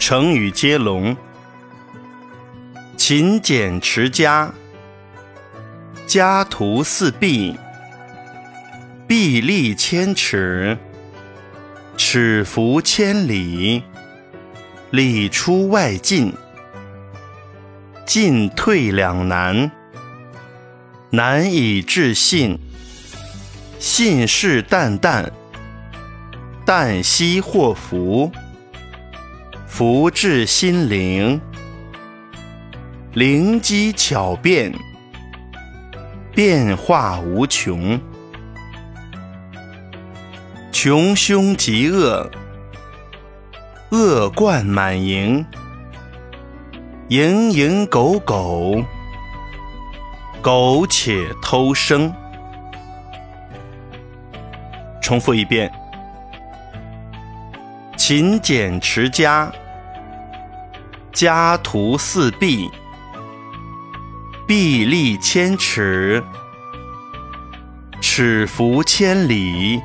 成语接龙：勤俭持家，家徒四壁，壁立千尺，尺幅千里，里出外进，进退两难，难以置信，信誓旦旦，旦夕祸福。福至心灵，灵机巧变，变化无穷。穷凶极恶，恶贯满盈，蝇营狗苟，苟且偷生。重复一遍。勤俭持家，家徒四壁，壁立千尺，尺幅千里，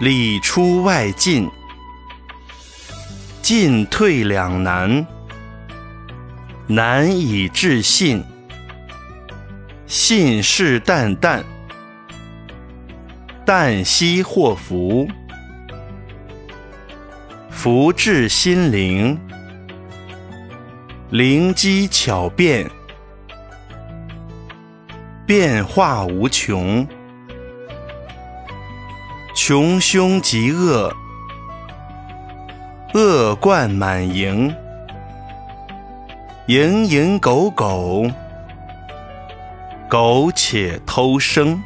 里出外进，进退两难，难以置信，信誓旦旦，旦夕祸福。福至心灵，灵机巧变，变化无穷。穷凶极恶，恶贯满盈，蝇营狗苟，苟且偷生。